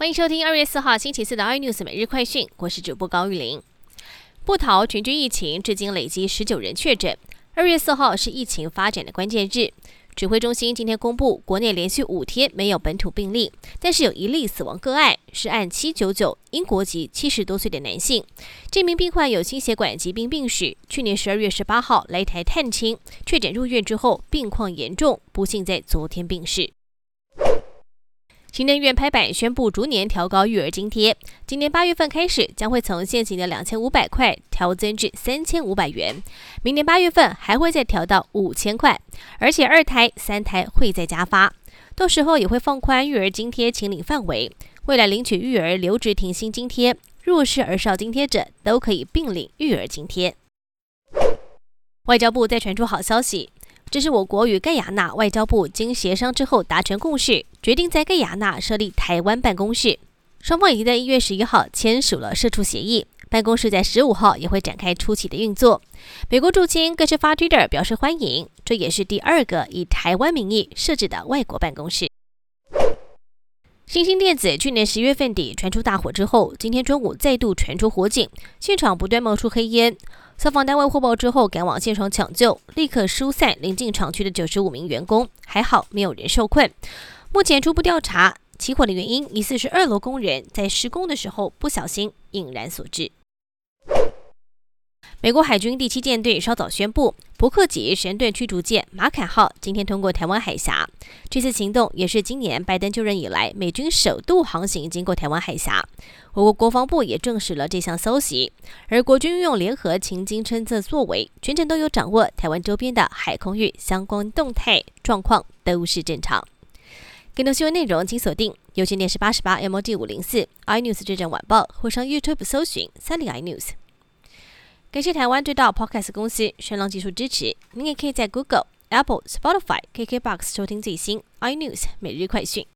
欢迎收听二月四号星期四的 iNews 每日快讯，我是主播高玉玲。不逃全军疫情至今累积十九人确诊。二月四号是疫情发展的关键日，指挥中心今天公布，国内连续五天没有本土病例，但是有一例死亡个案，是按七九九英国籍七十多岁的男性。这名病患有心血管疾病病史，去年十二月十八号来台探亲，确诊入院之后病况严重，不幸在昨天病逝。行政院拍板宣布，逐年调高育儿津贴。今年八月份开始，将会从现行的两千五百块调增至三千五百元。明年八月份还会再调到五千块，而且二胎、三胎会再加发。到时候也会放宽育儿津贴请领范围，未来领取育儿留职停薪津贴、弱势儿少津贴者都可以并领育儿津贴。外交部再传出好消息。这是我国与盖亚纳外交部经协商之后达成共识，决定在盖亚纳设立台湾办公室。双方已经在一月十一号签署了社处协议，办公室在十五号也会展开初期的运作。美国驻青更是发 Twitter 表示欢迎，这也是第二个以台湾名义设置的外国办公室。星星电子去年十月份底传出大火之后，今天中午再度传出火警，现场不断冒出黑烟。消防单位获报之后赶往现场抢救，立刻疏散临近厂区的九十五名员工，还好没有人受困。目前初步调查，起火的原因疑似是二楼工人在施工的时候不小心引燃所致。美国海军第七舰队稍早宣布，伯克级神盾驱逐舰“马坎号”今天通过台湾海峡。这次行动也是今年拜登就任以来美军首度航行经过台湾海峡。我国国防部也证实了这项消息。而国军运用联合情经侦测作为，全程都有掌握台湾周边的海空域相关动态状况，都是正常。更多新闻内容，请锁定有线电视八十八 MOD 五零四 iNews 这阵晚报，或上 YouTube 搜寻三零 iNews。感谢台湾最大 Podcast 公司声浪技术支持。您也可以在 Google、Apple、Spotify、KKBox 收听最新 iNews 每日快讯。